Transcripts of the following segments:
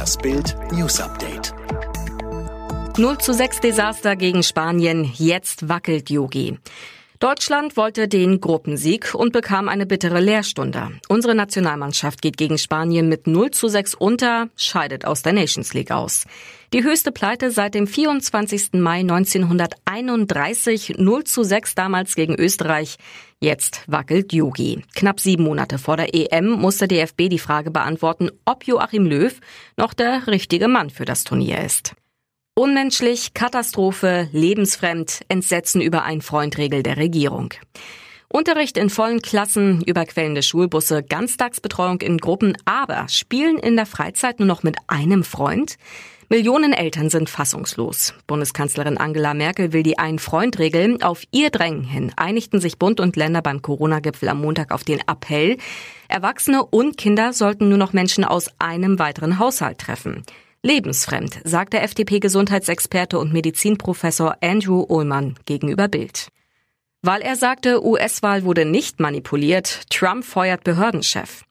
Das Bild News Update. 0 zu 6 Desaster gegen Spanien. Jetzt wackelt Yogi. Deutschland wollte den Gruppensieg und bekam eine bittere Lehrstunde. Unsere Nationalmannschaft geht gegen Spanien mit 0 zu 6 unter, scheidet aus der Nations League aus. Die höchste Pleite seit dem 24. Mai 1931, 0 zu 6 damals gegen Österreich. Jetzt wackelt Yogi. Knapp sieben Monate vor der EM musste DFB die Frage beantworten, ob Joachim Löw noch der richtige Mann für das Turnier ist. Unmenschlich, Katastrophe, lebensfremd, Entsetzen über ein Freundregel der Regierung. Unterricht in vollen Klassen, überquellende Schulbusse, Ganztagsbetreuung in Gruppen, aber Spielen in der Freizeit nur noch mit einem Freund? Millionen Eltern sind fassungslos. Bundeskanzlerin Angela Merkel will die Ein-Freund-Regel. Auf ihr Drängen hin einigten sich Bund und Länder beim Corona-Gipfel am Montag auf den Appell. Erwachsene und Kinder sollten nur noch Menschen aus einem weiteren Haushalt treffen. Lebensfremd, sagt der FDP-Gesundheitsexperte und Medizinprofessor Andrew Ullmann gegenüber Bild. Weil er sagte, US-Wahl wurde nicht manipuliert, Trump feuert Behördenchef.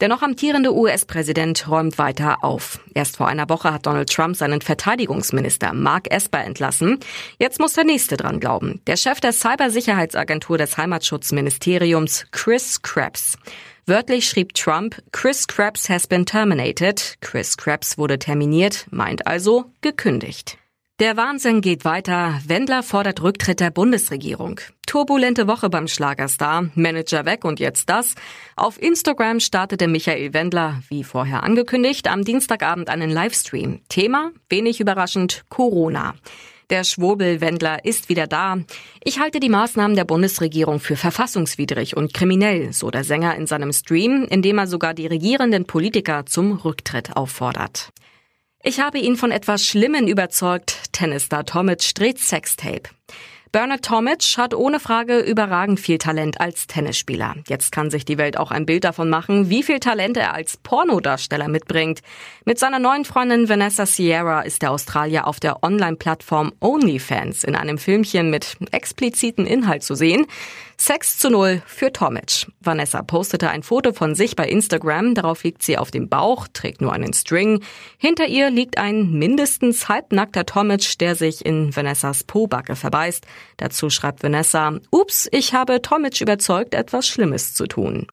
Der noch amtierende US-Präsident räumt weiter auf. Erst vor einer Woche hat Donald Trump seinen Verteidigungsminister Mark Esper entlassen. Jetzt muss der nächste dran glauben. Der Chef der Cybersicherheitsagentur des Heimatschutzministeriums, Chris Krebs. Wörtlich schrieb Trump, Chris Krebs has been terminated. Chris Krebs wurde terminiert, meint also gekündigt. Der Wahnsinn geht weiter. Wendler fordert Rücktritt der Bundesregierung. Turbulente Woche beim Schlagerstar. Manager weg und jetzt das. Auf Instagram startete Michael Wendler, wie vorher angekündigt, am Dienstagabend einen Livestream. Thema, wenig überraschend, Corona. Der Schwurbelwendler ist wieder da. Ich halte die Maßnahmen der Bundesregierung für verfassungswidrig und kriminell, so der Sänger in seinem Stream, in dem er sogar die regierenden Politiker zum Rücktritt auffordert. Ich habe ihn von etwas Schlimmen überzeugt. Tennisstar Tomic dreht Sextape. Bernard Tomic hat ohne Frage überragend viel Talent als Tennisspieler. Jetzt kann sich die Welt auch ein Bild davon machen, wie viel Talent er als Pornodarsteller mitbringt. Mit seiner neuen Freundin Vanessa Sierra ist der Australier auf der Online-Plattform OnlyFans in einem Filmchen mit explizitem Inhalt zu sehen. Sex zu null für Tomic. Vanessa postete ein Foto von sich bei Instagram. Darauf liegt sie auf dem Bauch, trägt nur einen String. Hinter ihr liegt ein mindestens halbnackter Tomic, der sich in Vanessas Pobacke verbeißt. Dazu schreibt Vanessa, ups, ich habe Tomic überzeugt, etwas Schlimmes zu tun.